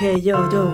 Yo, yo.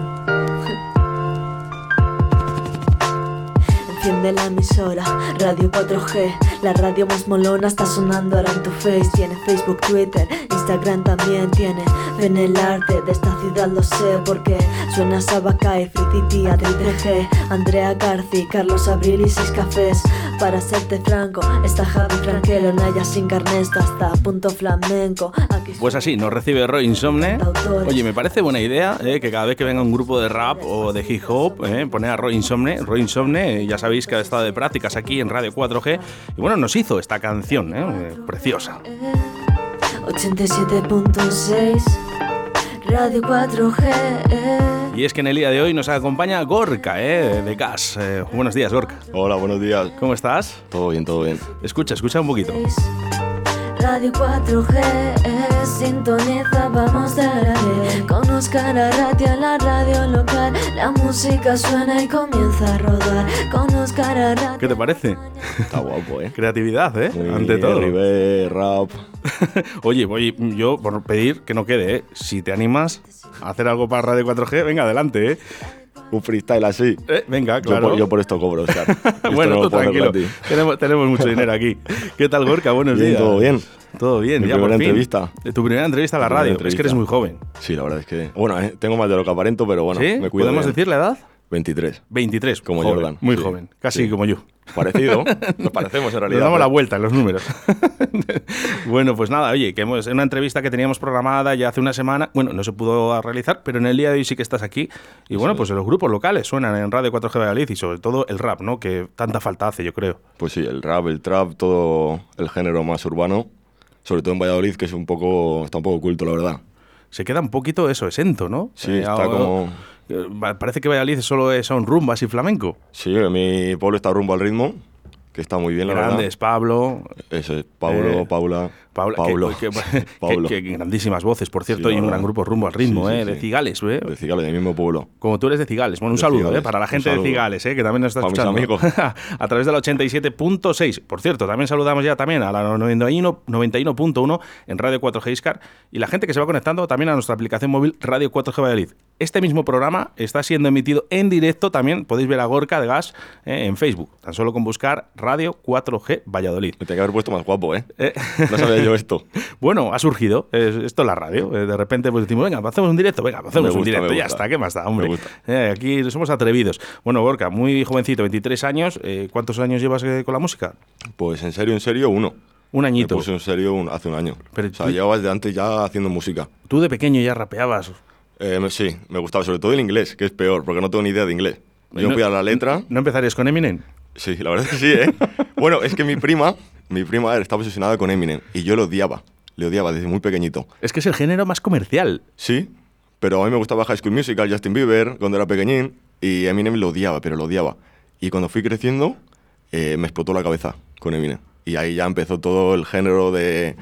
Enciende la emisora, Radio 4G, la radio más molona está sonando ahora en tu face. Tiene Facebook, Twitter, Instagram también tiene. Ven el arte de esta ciudad, lo sé, porque suena Sabacay, Free Adri 3G, Andrea Garci, Carlos Abril y Seis Cafés. Para serte franco, está Javi Franquelo, Naya sin carnesto hasta punto flamenco. Aquí Pues así, nos recibe Roy Insomne. Oye, me parece buena idea eh, que cada vez que venga un grupo de rap o de hip hop, eh, poner a Roy Insomne. Roy Insomne, ya sabéis que ha estado de prácticas aquí en Radio 4G. Y bueno, nos hizo esta canción, eh, preciosa. 87.6 Radio 4G eh. Y es que en el día de hoy nos acompaña Gorka, eh, de Gas. Eh, buenos días, Gorka. Hola, buenos días. ¿Cómo estás? Todo bien, todo bien. Escucha, escucha un poquito. Radio 4G eh, Sintoniza, vamos de la Con Oscar Arratia, la radio local La música suena y comienza a rodar Con Oscar Arratia ¿Qué te parece? Está guapo, ¿eh? Creatividad, ¿eh? Muy Ante todo. River, rap. Oye, voy, yo por pedir que no quede, ¿eh? Si te animas a hacer algo para Radio 4G, venga, adelante, ¿eh? Un freestyle así. Eh, venga, Yo claro. por, yo por esto cobro, Oscar. Esto bueno, no tranquilo. Tenemos, tenemos mucho dinero aquí. ¿Qué tal, Gorka? Buenos Bien, días. todo bien. Todo bien, Mi ya por primera fin. entrevista. Tu primera entrevista a la radio. Es que eres muy joven. Sí, la verdad es que. Bueno, eh, tengo más de lo que aparento, pero bueno, ¿Sí? me cuido. ¿Podemos bien. decir la edad? 23. 23. Como joven, Jordan, Muy sí. joven. Casi Sí. como yo. Parecido. Nos parecemos en Le realidad. damos la vuelta en los números. bueno, pues nada, oye, que hemos, en una entrevista que teníamos programada ya hace una semana, bueno, no se pudo realizar, pero en el día de hoy sí que estás aquí. Y bueno, pues los grupos locales suenan en Radio 4G Valladolid y sobre todo el rap, ¿no? Que tanta falta hace, yo creo. Pues sí, el rap, el trap, todo el género más urbano. Sobre todo en Valladolid, que es un poco. Está un poco oculto, la verdad. Se queda un poquito eso, exento, ¿no? Sí, Eh, está ahora- como. Eh, Parece que Valladolid solo es- son rumbas y flamenco. Sí, mi pueblo está rumbo al ritmo, que está muy bien, la verdad. Grandes, Pablo, Eso es, Paulo, Eh, Paula. Paula, Paulo. que, que- Paulo. que- que grandísimas voces, por cierto, Sí, y un la gran grupo rumbo al ritmo, Sí, sí, ¿eh? de. Cigales, ¿eh? De Cigales, del mismo pueblo. Como tú eres de Cigales. Bueno, un De saludo Cigales, ¿eh? para la gente de. Cigales, ¿eh? que también nos está Para mis escuchando. amigos. a través del 87.6. Por cierto, también saludamos ya también a la 91 91.1 en Radio 4G Iscar y la gente que se va conectando también a nuestra aplicación móvil Radio 4G Valladolid. Este mismo programa está siendo emitido en directo también. Podéis ver a Gorka de Gas eh, en Facebook. Tan solo con buscar Radio 4G Valladolid. Me tenía que haber puesto más guapo, ¿eh? Eh, No sabía yo esto. Bueno, ha surgido. Es- esto es la radio. Eh, De repente pues decimos, venga, hacemos un directo. Venga, hacemos un directo. Ya está, ¿qué más da, hombre? Eh, aquí somos atrevidos. Bueno, Gorka, muy jovencito, 23 años. Eh, ¿Cuántos años llevas con la música? Pues en serio, en serio, uno. Un añito. puse en serio un- hace un año. Pero o sea, tú- llevaba desde antes ya haciendo música. Tú de pequeño ya rapeabas. Eh, sí, me gustaba, sobre todo el inglés, que es peor, porque no tengo ni idea de inglés. Yo No- fui a la letra. ¿No empezarías con Eminem? Sí, la verdad es que sí, ¿eh? bueno, es que mi prima, mi prima estaba obsesionada con Eminem y yo lo odiaba. Le odiaba desde muy pequeñito. Es que es el género más comercial. Sí, pero a mí me gustaba High School Musical, Justin Bieber, cuando era pequeñín, y Eminem lo odiaba, pero lo odiaba. Y cuando fui creciendo, eh, me explotó la cabeza con Eminem. Y ahí ya empezó todo el género de,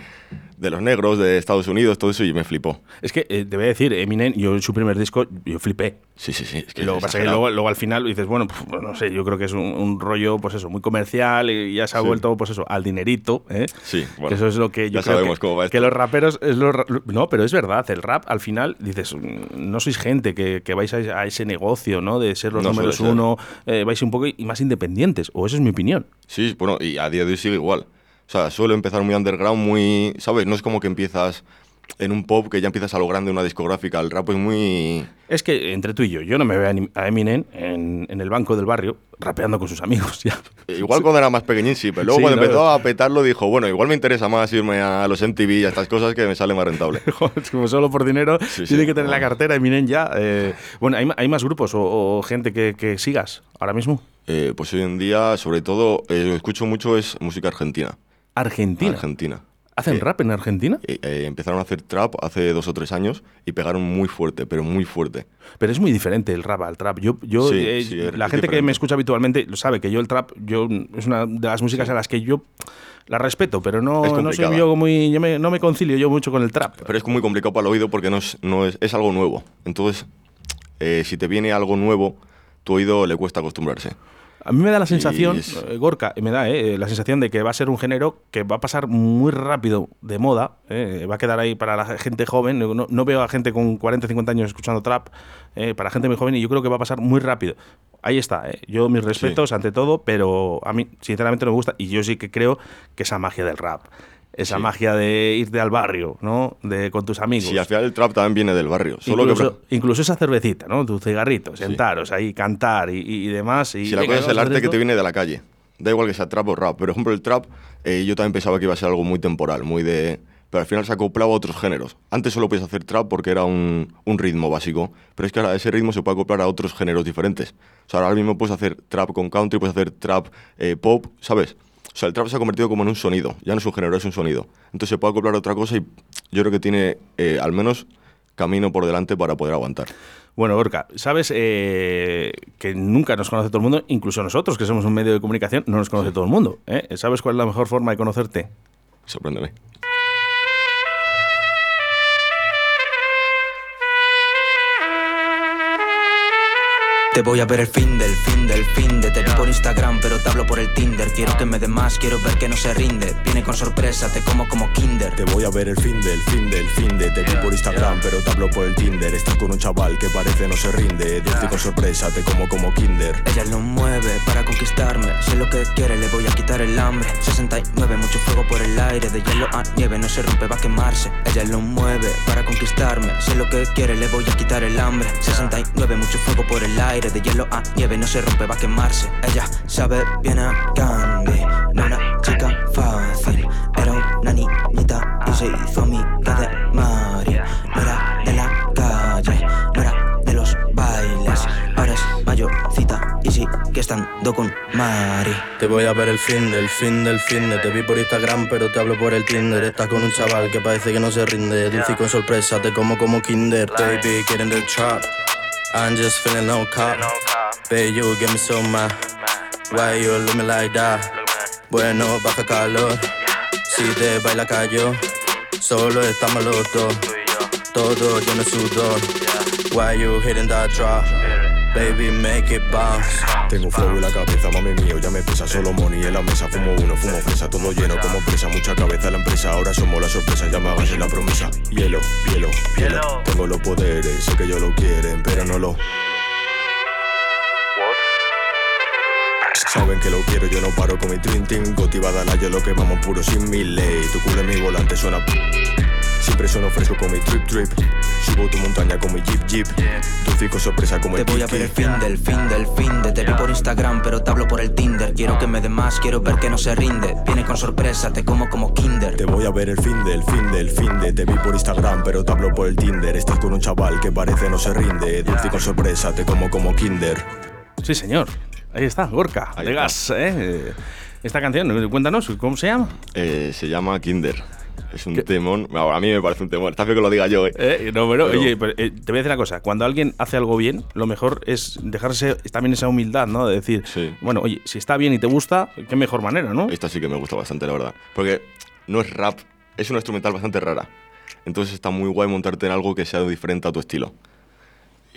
de los negros, de Estados Unidos, todo eso, y me flipó. Es que eh, te voy a decir, Eminem, yo en su primer disco, yo flipé. Sí, sí, sí. Es que luego es pasa que luego, luego al final dices, bueno, pues no sé, yo creo que es un, un rollo, pues eso, muy comercial y ya se ha Sí. vuelto, pues eso, al dinerito, ¿eh? Sí, bueno, Que eso es lo que yo ya creo sabemos que, cómo va que esto. los raperos es lo no, pero es verdad, el rap al final dices, no sois gente que, que vais a, a ese negocio, ¿no? De ser los No números uno, eh, vais un poco más independientes, o eso es mi opinión. Sí, bueno, y a día de hoy sigue igual. Sea, suelo empezar muy underground, muy... ¿Sabes? No es como que empiezas en un pop que ya empiezas a lo grande, una discográfica. El rap es muy... Es que entre tú y yo, yo no me veo a Eminem en, en el banco del barrio rapeando con sus amigos. Ya. Igual cuando era más pequeñín sí, pero luego Sí, cuando no, empezó a petarlo dijo, bueno, igual me interesa más irme a los MTV y a estas cosas que me sale más rentable. Como solo por dinero Sí, tiene sí, que tener la bueno. cartera Eminem ya. eh, bueno, ¿hay, más grupos o, o gente que, que sigas ahora mismo? Eh, pues hoy en día, sobre todo, eh, escucho mucho es música argentina. Argentina. Argentina. ¿Hacen Eh, rap en Argentina? eh, eh, empezaron a hacer trap hace dos o tres años y pegaron muy fuerte, pero muy fuerte. Pero es muy diferente el rap al trap. Yo, yo Sí, eh, sí, la gente que diferente. me escucha habitualmente lo sabe que yo el trap yo es una de las músicas a las que yo la respeto, pero no, no soy yo muy yo me- no me concilio yo mucho con el trap. Pero es muy complicado para el oído porque no es, no es, es algo nuevo. Entonces, eh, si te viene algo nuevo, tu oído le cuesta acostumbrarse. A mí me da la sensación, eh, Gorka, me da eh, la sensación de que va a ser un género que va a pasar muy rápido de moda, eh, va a quedar ahí para la gente joven, no, no veo a gente con 40, 50 años escuchando trap, eh, para gente muy joven y yo creo que va a pasar muy rápido. Ahí está, eh. yo mis respetos ante todo, pero a mí sinceramente no me gusta y yo sí que creo que esa magia del rap, esa Sí. magia de irte al barrio, ¿no? De con tus amigos. Sí, al final el trap también viene del barrio. Solo que incluso, incluso esa cervecita, ¿no? Tu cigarrito, sentaros ahí, cantar y, y demás. Y, Si la cosa es el arte que te viene de la calle. Da igual que sea trap o rap. Por ejemplo, el trap, eh, yo también pensaba que iba a ser algo muy temporal, muy de. Pero al final se acoplaba a otros géneros. Antes solo podías hacer trap porque era un, un ritmo básico. Pero es que ahora ese ritmo se puede acoplar a otros géneros diferentes. O sea, ahora mismo puedes hacer trap con country, puedes hacer trap eh, pop, ¿sabes? O sea, el trap se ha convertido como en un sonido. Ya no es un género, es un sonido. Entonces se puede acoplar a otra cosa y yo creo que tiene eh, al menos camino por delante para poder aguantar. Bueno, Gorka, sabes eh, que nunca nos conoce todo el mundo, incluso nosotros, que somos un medio de comunicación, no nos conoce todo el mundo. ¿eh? ¿Sabes cuál es la mejor forma de conocerte? Sorpréndeme. Te voy a ver el fin del fin del fin de. Te vi por Instagram pero te hablo por el Tinder. Quiero que me dé más, quiero ver que no se rinde. Viene con sorpresa, te como como Kinder. Te voy a ver el fin del fin del fin de. Te vi por Instagram pero te hablo por el Tinder. Estás con un chaval que parece no se rinde. Dulce con sorpresa, te como como Kinder. Ella lo mueve para conquistarme. Sé lo que quiere, le voy a quitar el hambre. 69, mucho fuego por el aire. De hielo a nieve, no se rompe, va a quemarse. Ella lo mueve para conquistarme. Sé lo que quiere, le voy a quitar el hambre. 69, mucho fuego por el aire De hielo a nieve, no se rompe, va a quemarse. Ella sabe bien a candy No una chica fácil. Era una niñita y se hizo amiga de Mari No era de la calle, no era de los bailes. Ahora es mayorcita y sigue estando con Mari. Te voy a ver el fin del fin del fin de. Te vi por Instagram pero te hablo por el Tinder. Estás con un chaval que parece que no se rinde. Dulce y con sorpresa te como como Kinder. Baby, in the trap I'm just feeling no cop. Baby, you get me so mad Why you look me like that? Bueno, baja calor. Si te baila cayó. Solo estamos los dos. Todo lleno de sudor Why you hitting that drop? Baby, make it bounce. Tengo flow en la cabeza, mami mío, ya me pesa. Solo money en la mesa Fumo uno, fumo fresa, todo lleno como presa Mucha cabeza la empresa, ahora somos la sorpresa Ya me hagas la promesa. Hielo, hielo, hielo. Tengo los poderes, sé que ellos lo quieren, pero no lo. Saben que lo quiero, yo no paro con mi trin tin Gotivada la yo lo que vamos puro sin mi ley. Tu culo en mi volante suena Siempre sueno fresco con mi trip trip Subo tu montaña con mi jeep jeep Dulce y con sorpresa como Te el voy a ver el fin del fin del fin de Te vi por Instagram pero te hablo por el Tinder Quiero que me dé más, quiero ver que no se rinde Viene con sorpresa, te como como Kinder Te voy a ver el fin del fin del fin de Te vi por Instagram pero te hablo por el Tinder Estás con un chaval que parece no se rinde Dulce con sorpresa te como como Kinder Sí, señor. Ahí está, Gorka, Ahí de está. gas. ¿eh? Esta canción, cuéntanos, ¿cómo se llama? Eh, se llama Kinder. Es un temón. Ahora, a mí me parece un temón. Está feo que lo diga yo, ¿eh? Eh, no, pero, Pero- oye, pero, eh, te voy a decir una cosa. Cuando alguien hace algo bien, lo mejor es dejarse también esa humildad, ¿no? De decir, Sí. bueno, oye, si está bien y te gusta, qué mejor manera, ¿no? Esta sí que me gusta bastante, la verdad. Porque no es rap, es una instrumental bastante rara. Entonces está muy guay montarte en algo que sea diferente a tu estilo.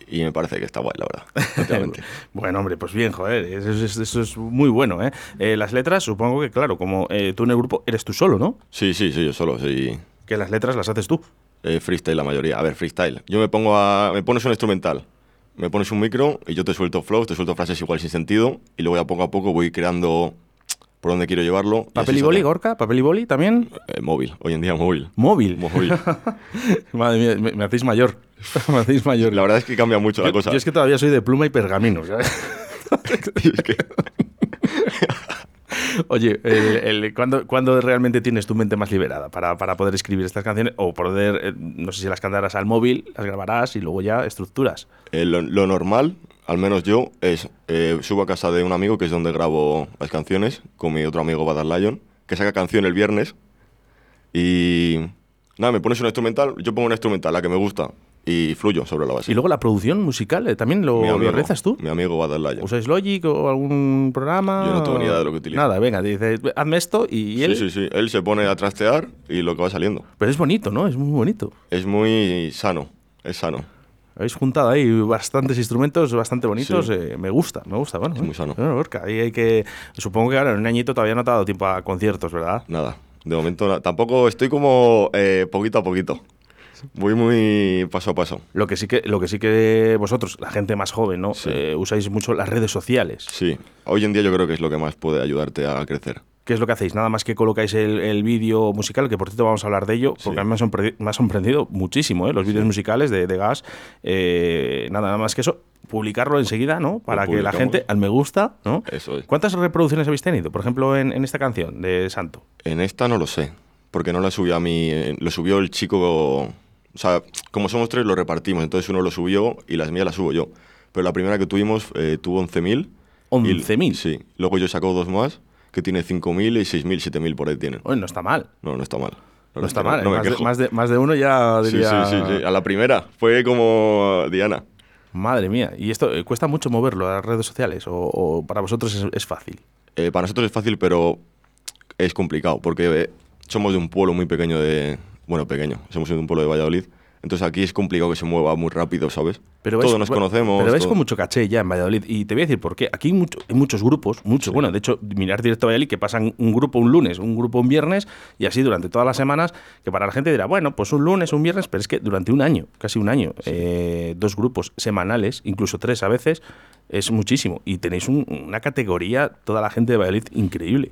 Y me parece que está guay, la verdad. Bueno, hombre, pues bien, joder, eso es, eso es muy bueno, ¿eh? Eh, Las letras, supongo que, claro, como eh, tú en el grupo eres tú solo, ¿no? sí, sí, sí, yo solo, sí. Que las letras las haces tú. Eh, freestyle la mayoría. A ver, freestyle. Yo me pongo a. Me pones un instrumental, me pones un micro y yo te suelto flows, te suelto frases igual sin sentido. Y luego ya poco a poco voy creando por dónde quiero llevarlo. y ¿Papel así y boli. Gorka? ¿Papel y boli también? Eh, móvil, hoy en día móvil. Móvil. Móvil. Madre mía, me, me hacéis mayor. me hacéis mayor. La verdad es que cambia mucho la cosa. yo es que todavía soy de pluma y pergamino, que- Oye, el, el- ¿cuándo, cuándo realmente tienes tu mente más liberada para, para poder escribir estas canciones? O poder, eh, no sé si las cantarás al móvil, las grabarás y luego ya estructuras. Eh, lo, lo normal, al menos yo, es eh, subo a casa de un amigo que es donde grabo las canciones, con mi otro amigo Badar Lion, que saca canción el viernes. Y nada, me pones una instrumental, yo pongo una instrumental, la que me gusta, y fluyo sobre la base. Y luego la producción musical, eh, ¿también lo, mi lo amigo, realizas tú? Mi amigo Badar Lion. ¿Usáis Logic o algún programa? Yo no tengo ni idea de lo que utiliza. Nada, venga, dice, hazme esto y él... Sí, sí, sí. Él se pone a trastear y lo que va saliendo. Pero es bonito, ¿no? Es muy bonito. Es muy sano, es sano. Habéis juntado ahí bastantes instrumentos bastante bonitos. Sí. eh, me gusta, me gusta. Bueno, Es muy sano. bueno, Gorka, ahí hay que. Supongo que ahora en un añito todavía no te ha dado tiempo a conciertos, ¿verdad? Nada, de momento tampoco estoy como eh, poquito a poquito. Voy muy paso a paso. Lo que sí que, lo que sí que vosotros, la gente más joven, ¿no? Sí. Eh, usáis mucho las redes sociales. Sí, hoy en día yo creo que es lo que más puede ayudarte a crecer. ¿Qué es lo que hacéis? Nada más que colocáis el, el vídeo musical, que por cierto vamos a hablar de ello, porque Sí. a mí me ha, sorpre- me ha sorprendido muchísimo, ¿eh? Los vídeos musicales de, de Gas. Eh, nada, nada más que eso, publicarlo enseguida, ¿no? Para que la gente, al me gusta, ¿no? Eso es. ¿Cuántas reproducciones habéis tenido, por ejemplo, en, en esta canción de Santo? En esta no lo sé, porque no la subió a mí, eh, lo subió el chico, o sea, como somos tres lo repartimos, entonces uno lo subió y las mías las subo yo. Pero la primera que tuvimos eh, tuvo 11.000. y- 11.000. Sí, luego yo saco dos más, que tiene 5.000 y 6.000, 7.000 por ahí tienen. Oye, no está mal. No, no está mal. No está mal. ¿eh? No, más, de, más, de, más de uno ya diría... sí, sí, sí, a la primera. Fue como Diana. Madre mía. ¿Y esto eh, cuesta mucho moverlo a las redes sociales? ¿O, o para vosotros es, es fácil? Eh, para nosotros es fácil, pero es complicado, porque somos de un pueblo muy pequeño de... Bueno, pequeño, somos de un pueblo de Valladolid. Entonces aquí es complicado que se mueva muy rápido, ¿sabes? Pero Todos vais- nos conocemos. Pero todo. con mucho caché ya en Valladolid. Y te voy a decir por qué. Aquí hay, mucho- hay muchos grupos, muchos. Bueno, de hecho, mirar directo a Valladolid que pasan un grupo un lunes, un grupo un viernes y así durante todas las semanas. Que para la gente dirá, bueno, pues un lunes, un viernes, pero es que durante un año, casi un año, eh, dos grupos semanales, incluso tres a veces, es muchísimo. Y tenéis un- una categoría, toda la gente de Valladolid, increíble.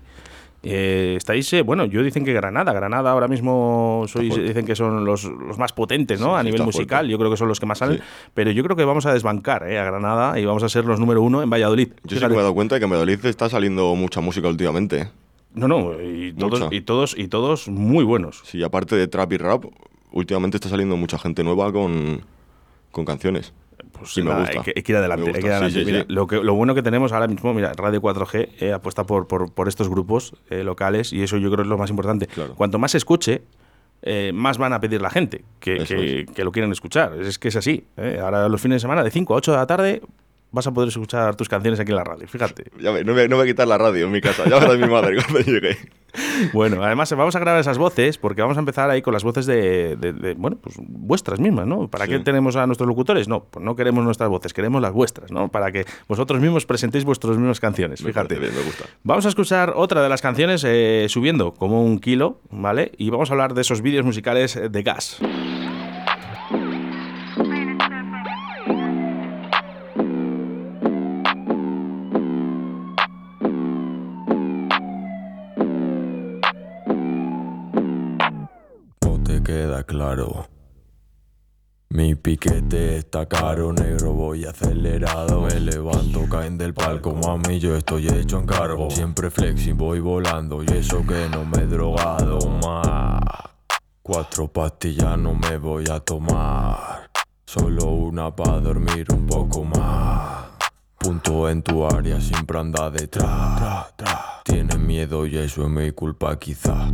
Eh, estáis, eh, bueno, yo dicen que Granada, Granada ahora mismo sois, dicen que son los, los más potentes, ¿no? Sí, a nivel musical, fuerte. yo creo que son los que más salen, Sí. pero yo creo que vamos a desbancar ¿eh? a Granada y vamos a ser los número uno en Valladolid. Yo sí que me he dado cuenta de que en Valladolid está saliendo mucha música últimamente. No, no, y todos, Mucha. y todos, y todos muy buenos. Sí, aparte de trap y rap, últimamente está saliendo mucha gente nueva con, con canciones. Pues Y me nada, gusta. Hay, que, hay que ir adelante. Me hay que ir gusta, adelante. sí, sí, Mira, sí. Lo, que, lo bueno que tenemos ahora mismo, mira, Radio 4G eh, apuesta por, por, por estos grupos eh, locales y eso yo creo es lo más importante. Claro. Cuanto más se escuche, eh, más van a pedir la gente que, que, que lo quieren escuchar. Es que es así. ¿eh? Ahora los fines de semana, de 5 a 8 de la tarde, vas a poder escuchar tus canciones aquí en la radio. Fíjate. Ya ve, no, me, no voy a quitar la radio en mi casa, ya verás mi madre cuando llegue. Bueno, además vamos a grabar esas voces porque vamos a empezar ahí con las voces de, de- de, bueno, pues vuestras mismas, ¿no? ¿Para Sí. qué tenemos a nuestros locutores? No, pues no queremos nuestras voces, queremos las vuestras, ¿no? Para que vosotros mismos presentéis vuestras mismas canciones, Me fíjate. bien, me gusta. Vamos a escuchar otra de las canciones eh, subiendo como un kilo, ¿vale? Y vamos a hablar de esos vídeos musicales de gas. Claro. Mi piquete está caro, negro, voy acelerado. Me levanto, caen del palco, mami, yo estoy hecho en cargo. Siempre flexi, voy volando, y eso que no me he drogado más. Cuatro pastillas no me voy a tomar. Solo una para dormir un poco más. Punto en tu área, siempre anda detrás. Tienes miedo y eso es mi culpa quizá.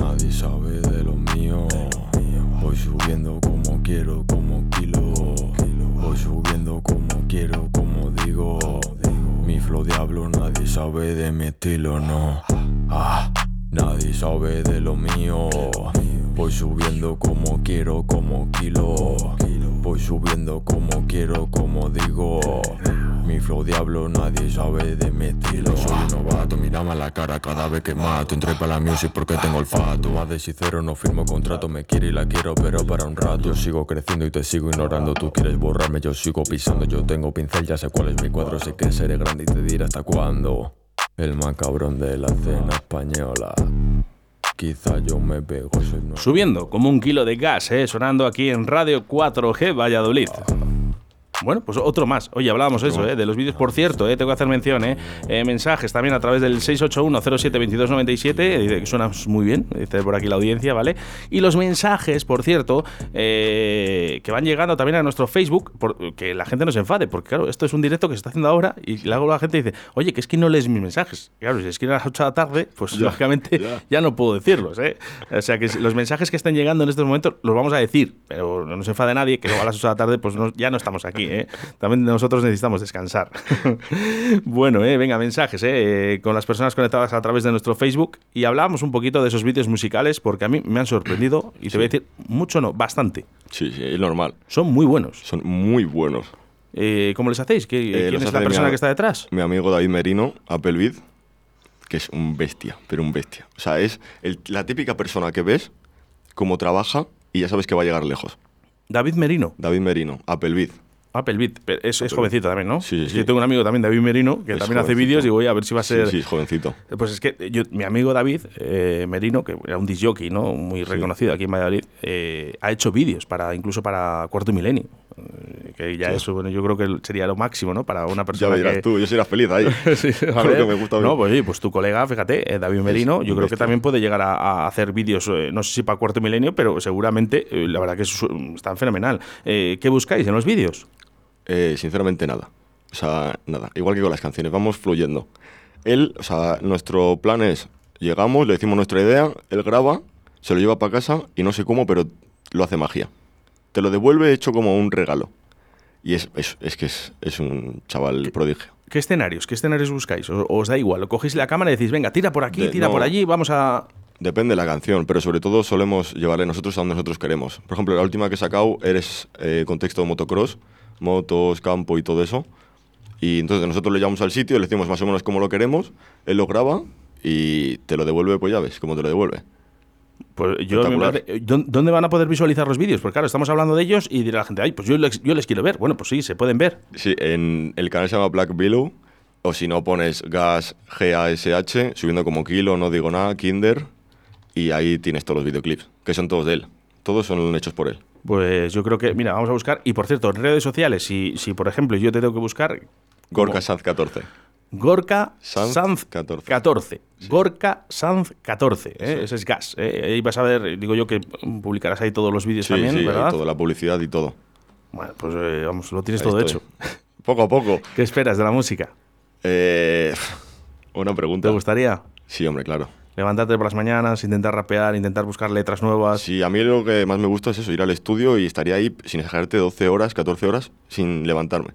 Nadie sabe de lo mío. Voy subiendo como quiero, como kilo. Voy subiendo como quiero, como digo. Mi flow diablo, nadie sabe de mi estilo, no. Ah, nadie sabe de lo mío. Voy subiendo como quiero, como kilo. Voy subiendo como quiero, como digo. Mi flow diablo, nadie sabe de mi estilo. Soy un novato, mírame a la cara cada vez que mato. Entré para la music porque tengo olfato. Más de sincero, no firmo contrato. Me quiere y la quiero, pero para un rato. Yo sigo creciendo y te sigo ignorando. Tú quieres borrarme, yo sigo pisando. Yo tengo pincel, ya sé cuál es mi cuadro. Sé que seré grande y te diré hasta cuándo. El más cabrón de la cena española. Quizá yo me pego. Subiendo como un kilo de gas, ¿eh? sonando aquí en Radio 4G Valladolid. Bueno, pues otro más. Oye, hablábamos eso, ¿eh? de los vídeos, por cierto, ¿eh? tengo que hacer mención, ¿eh? Eh, mensajes también a través del 681-07-2297, dice que suenas muy bien, dice por aquí la audiencia, ¿vale? Y los mensajes, por cierto, eh, que van llegando también a nuestro Facebook, por- que la gente no se enfade, porque claro, esto es un directo que se está haciendo ahora y luego la gente dice, oye, que es que no lees mis mensajes. Claro, si escriben a las 8 de la tarde, pues Ya, lógicamente ya. ya no puedo decirlos, ¿eh? O sea que los mensajes que estén llegando en estos momentos los vamos a decir, pero no se enfade nadie, que luego a las 8 de la tarde pues no- ya no estamos aquí, ¿eh? También nosotros necesitamos descansar. bueno, ¿eh? venga, mensajes ¿eh? con las personas conectadas a través de nuestro Facebook y hablamos un poquito de esos vídeos musicales porque a mí me han sorprendido y te voy a decir, mucho no, bastante. Sí, sí, es normal. Son muy buenos. Son muy buenos. ¿Cómo les hacéis? ¿Qué- ¿Quién es hace la persona que está detrás? Mi amigo David Merino, Applevid, que es un bestia, pero un bestia. O sea, es el- la típica persona que ves cómo trabaja y ya sabes que va a llegar lejos. David Merino. David Merino, Applevid. Applebeat, es, es jovencito también, ¿no? Sí, sí, Es sí. que tengo un amigo también, David Merino, que Es también hace vídeos y voy a ver si va a ser... Sí, sí, es jovencito. Pues es que yo- mi amigo David eh, Merino, que era un disjockey, ¿no? Muy reconocido aquí en Valladolid, eh, ha hecho vídeos para incluso para Cuarto Milenio. eh, que ya eso, bueno, yo creo que sería lo máximo, ¿no? Para una Ya persona me dirás que... tú, yo serás feliz ahí. Sí, a ver. que me gusta. No, pues, pues tu colega, fíjate, eh, David Merino, yo creo que también puede llegar a, a hacer vídeos, no sé si para Cuarto Milenio, pero seguramente, la verdad que su- están fenomenal. ¿Qué buscáis en los vídeos? Eh, sinceramente, nada. O sea, nada. Igual que con las canciones, vamos fluyendo. Él, o sea, nuestro plan es, llegamos, le decimos nuestra idea, él graba, se lo lleva para casa y no sé cómo, pero lo hace magia. Te lo devuelve hecho como un regalo. Y es, es, es que es, es un chaval prodigio. ¿Qué escenarios? ¿Qué escenarios buscáis? ¿O- ¿Os da igual? ¿O cogéis la cámara y decís, venga, tira por aquí, De- tira no. por allí, vamos a... Depende de la canción, pero sobre todo solemos llevarle nosotros a donde nosotros queremos. Por ejemplo, la última que he sacado eres eh, contexto de motocross, motos, campo y todo eso. Y entonces nosotros le llevamos al sitio, le decimos más o menos cómo lo queremos, él lo graba y te lo devuelve, pues ya ves cómo te lo devuelve. Pues yo parece- ¿dó- ¿Dónde van a poder visualizar los vídeos? Porque claro, estamos hablando de ellos y dirá la gente, ay, pues yo les, yo les quiero ver. Bueno, pues sí, se pueden ver. Sí, en el canal se llama Black Billow, o si no pones gas G-A-S-H, subiendo como kilo, no digo nada, Kinder, y ahí tienes todos los videoclips, que son todos de él. Todos son hechos por él. Pues yo creo que, mira, vamos a buscar. Y por cierto, en redes sociales, si, si por ejemplo yo te tengo que buscar Gorka Sanz 14. Gorka Sanz Sanz 14. 14. Gorka Sanz 14. ¿eh? Ese es gas. ¿eh? Ahí vas a ver, digo yo que publicarás ahí todos los vídeos Sí, también, sí, ¿verdad? toda la publicidad y todo. Bueno, pues eh, vamos, lo tienes Ahí todo estoy. hecho. Poco a poco. ¿Qué esperas de la música? Eh, una ¿Te pregunta. gustaría Sí, hombre, claro. Levantarte por las mañanas, intentar rapear, intentar buscar letras nuevas? Sí, a mí lo que más me gusta es eso, ir al estudio y estaría ahí sin exagerarte 12 horas, 14 horas sin levantarme.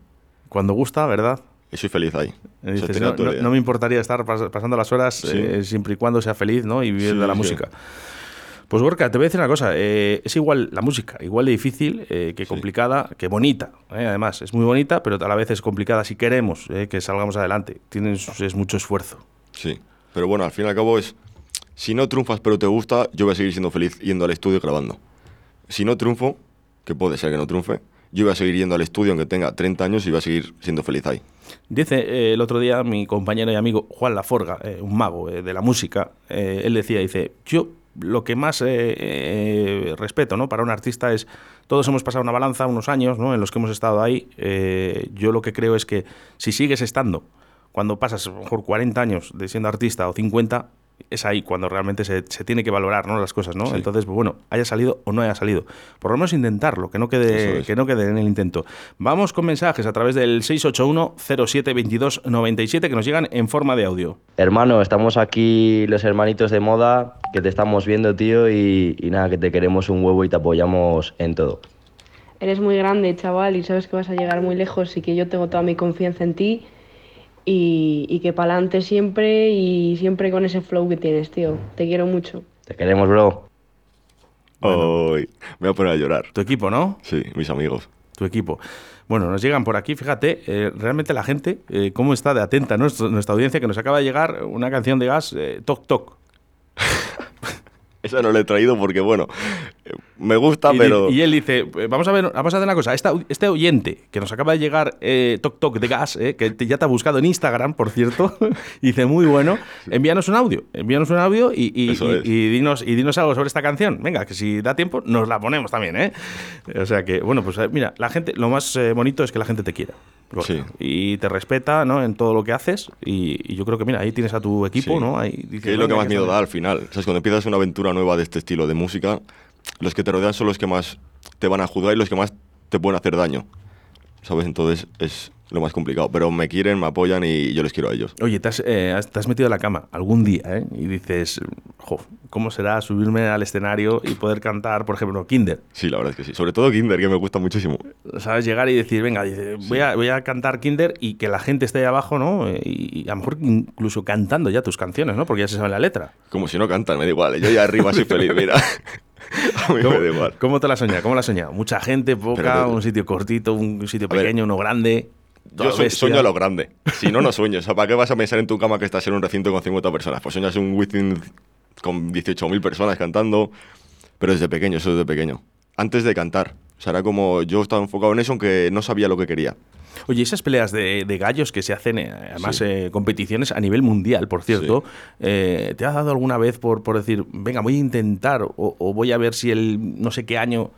Cuando gusta, ¿verdad? Y soy feliz ahí. O sea, no, me importaría estar pas- pasando las horas Sí. eh, siempre y cuando sea feliz ¿no? y vivir Sí, de la sí. música. Pues Gorka, te voy a decir una cosa, eh, es igual la música, igual de difícil eh, que complicada, que bonita, además, es muy bonita, pero a la vez es complicada si queremos que salgamos adelante, tienes es mucho esfuerzo. Sí. Pero bueno, al fin y al cabo es, si no triunfas pero te gusta, yo voy a seguir siendo feliz yendo al estudio grabando. Si no triunfo, que puede ser que no triunfe, yo voy a seguir yendo al estudio aunque tenga 30 años y voy a seguir siendo feliz ahí. Dice eh, el otro día mi compañero y amigo Juan Laforga, eh, un mago eh, de la música, eh, él decía, dice, yo lo que más respeto ¿no? para un artista es, todos hemos pasado una balanza, unos años ¿no? en los que hemos estado ahí, yo lo que creo es que si sigues estando, cuando pasas a lo mejor 40 años de siendo artista o 50, es ahí cuando realmente se, se tiene que valorar ¿no? las cosas, ¿no? Sí. Entonces, pues bueno, haya salido o no haya salido. Por lo menos intentarlo, que no quede, es. que no quede en el intento. Vamos con mensajes a través del 681-072297 que nos llegan en forma de audio. Hermano, estamos aquí los hermanitos de moda, que te estamos viendo, tío, y, y nada, que te queremos un huevo y te apoyamos en todo. Eres muy grande, chaval, y sabes que vas a llegar muy lejos y que yo tengo toda mi confianza en ti y, y que pa'lante siempre y siempre con ese flow que tienes, tío. Te quiero mucho. Te queremos, bro. Hoy me voy a poner a llorar. Tu equipo, ¿no? Sí, mis amigos. Tu equipo. Bueno, nos llegan por aquí, fíjate, eh, realmente la gente, eh, cómo está de atenta nuestra, nuestra audiencia, que nos acaba de llegar una canción de gas, eh, Toc Toc. Esa no la he traído porque, bueno, me gusta, y, pero... di- y él dice, eh, vamos a ver, vamos a hacer una cosa, Esta- este oyente que nos acaba de llegar, eh, Toc Toc de gas, eh, que te- ya te ha buscado en Instagram, por cierto, dice, muy bueno, envíanos un audio, envíanos un audio y, dinos, y dinos algo sobre esta canción. Venga, que si da tiempo, nos la ponemos también, ¿eh? O sea que, bueno, pues eh, mira, la gente, lo más bonito es que la gente te quiera. Sí. Y te respeta, ¿no? En todo lo que haces. Y, y yo creo que, mira, ahí tienes a tu equipo, Sí. ¿no? Ahí dices, que es lo que "Venga, más miedo sale". da al final. ¿Sabes? Cuando empiezas una aventura nueva de este estilo de música, los que te rodean son los que más te van a juzgar y los que más te pueden hacer daño. ¿Sabes? Entonces es lo más complicado. Pero me quieren, me apoyan y yo les quiero a ellos. Oye, te has, eh, te has metido en la cama algún día ¿eh? y dices, jo, ¿cómo será subirme al escenario y poder cantar, por ejemplo, Kinder? Sí, la verdad es que sí. Sobre todo Kinder, que me gusta muchísimo. ¿Sabes? Llegar y decir, venga, dice, voy, a, voy a cantar Kinder y que la gente esté ahí abajo, ¿no? Y, y a lo mejor incluso cantando ya tus canciones, ¿no? Porque ya se sabe la letra. Como si no cantan, me da igual. Yo ya arriba soy feliz, mira. a mí ¿Cómo, me da igual. cómo te la has soñado? ¿Cómo la has soñado? Mucha gente, poca, Pero- un sitio cortito, un sitio A ver, pequeño, uno grande. Yo bestia. sueño a lo grande. Si no, no sueño. O sea, ¿para qué vas a pensar en tu cama que estás en un recinto con 50 personas? Pues sueñas un within con 18.000 personas cantando. Pero desde pequeño, eso desde pequeño. Antes de cantar. O sea, era como yo estaba enfocado en eso, aunque no sabía lo que quería. Oye, esas peleas de, de gallos que se hacen, eh, además Sí. eh, competiciones a nivel mundial, por cierto, eh, ¿te ha dado alguna vez por, por decir, venga, voy a intentar o, o voy a ver si el no sé qué año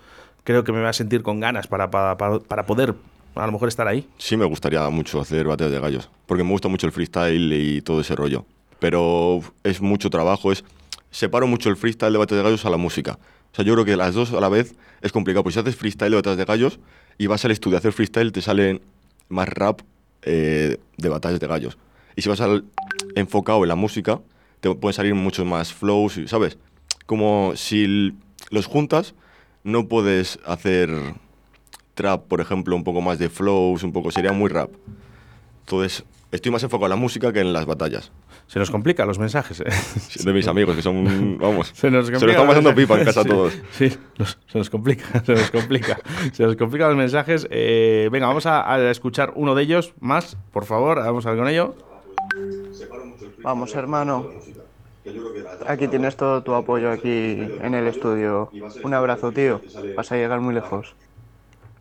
creo que me voy a sentir con ganas para, para, para- para poder a lo mejor estar ahí? Sí me gustaría mucho hacer bateas de gallos, porque me gusta mucho el freestyle y todo ese rollo. Pero es mucho trabajo, es separo mucho el freestyle de bateas de gallos a la música. O sea, yo creo que las dos a la vez es complicado, pues si haces freestyle de batallas de gallos y vas al estudio a hacer freestyle, te sale más rap eh, de batallas de gallos. Y si vas enfocado en la música, te pueden salir muchos más flows, ¿sabes? Como si los juntas, no puedes hacer trap, por ejemplo, un poco más de flows, un poco, sería muy rap. Entonces, estoy más enfocado en la música que en las batallas. Se nos complican los mensajes. ¿eh? De mis amigos, que son, vamos, Se nos se complica lo están pasando pipa en casa Sí, todos. Sí, se nos complica, se nos complica. Se nos complican los mensajes. Eh, venga, vamos a, a escuchar uno de ellos más, por favor, vamos a ver con ello. Vamos, hermano. Aquí tienes todo tu apoyo aquí en el estudio. Un abrazo, tío. Vas a llegar muy lejos.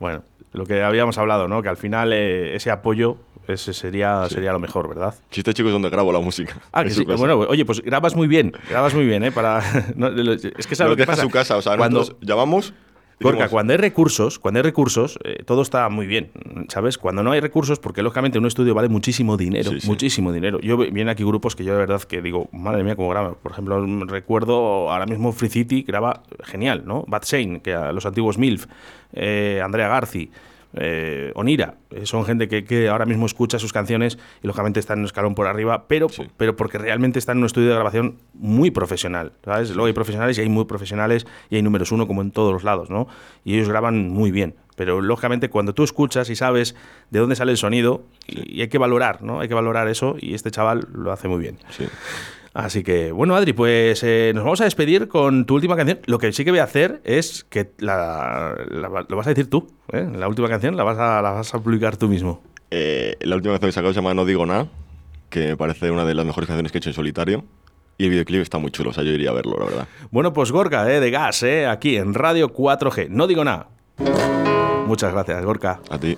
Bueno, lo que habíamos hablado, ¿no? Que al final eh, ese apoyo ese sería, sería lo mejor, ¿verdad? Si este chico es donde grabo la música. Ah, que sí. casa. Bueno, oye, pues grabas muy bien, grabas muy bien, ¿eh? Para, no, es que sabes lo que deja pasa. su casa, o sea, cuando, llamamos. Decimos, cuando hay recursos, cuando hay recursos, eh, todo está muy bien, ¿sabes? Cuando no hay recursos, porque lógicamente un estudio vale muchísimo dinero, Sí, sí. muchísimo dinero. Yo vienen aquí grupos que yo de verdad que digo, madre mía, cómo graba. Por ejemplo, recuerdo ahora mismo Free City graba genial, ¿no? Bad Shane, que a los antiguos MILF, eh, Andrea Garci. Eh, Onira, eh, son gente que, que ahora mismo escucha sus canciones y lógicamente están en un escalón por arriba, pero, Sí. pero porque realmente están en un estudio de grabación muy profesional, ¿sabes? Luego hay profesionales y hay muy profesionales y hay números uno como en todos los lados, ¿no? Y ellos graban muy bien, pero lógicamente cuando tú escuchas y sabes de dónde sale el sonido, y, y hay que valorar, ¿no? Hay que valorar eso y este chaval lo hace muy bien. Sí. Así que, bueno, Adri, pues eh, nos vamos a despedir con tu última canción. Lo que sí que voy a hacer es que la, la- lo vas a decir tú, ¿eh? La última canción la vas a, la vas a publicar tú mismo. Eh, la última canción que he sacado se llama No Digo Nada, que me parece una de las mejores canciones que he hecho en solitario. Y el videoclip está muy chulo, o sea, yo iría a verlo, la verdad. Bueno, pues Gorka, eh, de Gas, eh, aquí en Radio 4G. No digo nada. Muchas gracias, Gorka. A ti.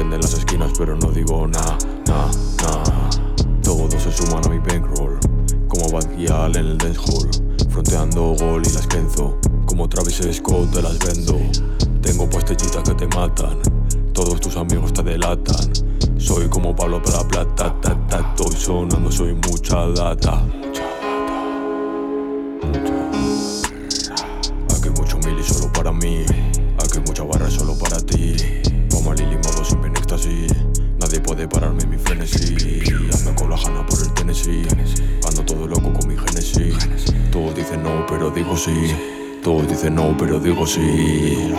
Todos venden las esquinas pero no digo nada, nada, nada. Todos se suman a mi bankroll, como Bad Gyal en el dancehall. Fronteando gol y las kenzo, como Travis Scott te las vendo. Tengo puestellitas que te matan, todos tus amigos te delatan. Soy como Pablo para la plata, ta, ta, estoy sonando, soy. Mucha data. Pero digo sí. Todos dicen no, pero digo sí.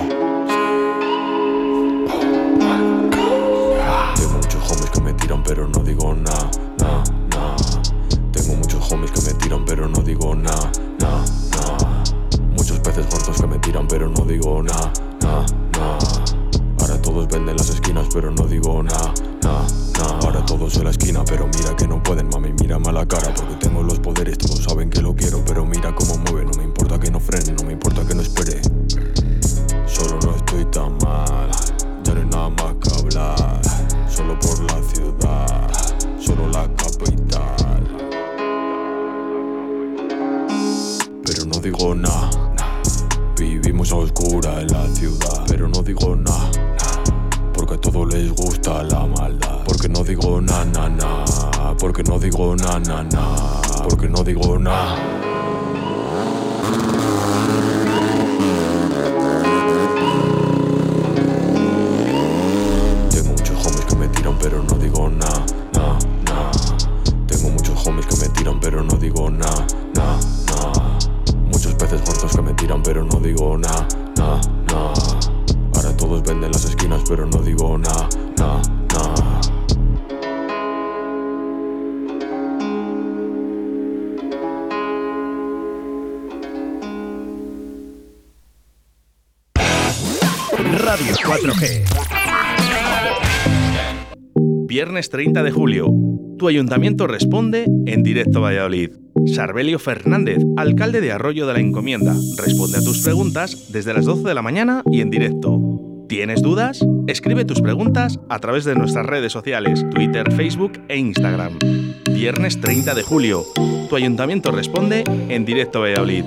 Muertos que me tiran, pero no digo nada, na, na. Ahora todos venden las esquinas, pero no digo nada, na, na. Radio 4G. Viernes 30 de julio. Tu ayuntamiento responde en directo Valladolid. Sarbelio Fernández, alcalde de Arroyo de la Encomienda, responde a tus preguntas desde las 12 de la mañana y en directo. ¿Tienes dudas? Escribe tus preguntas a través de nuestras redes sociales, Twitter, Facebook e Instagram. Viernes 30 de julio. Tu ayuntamiento responde en directo Valladolid.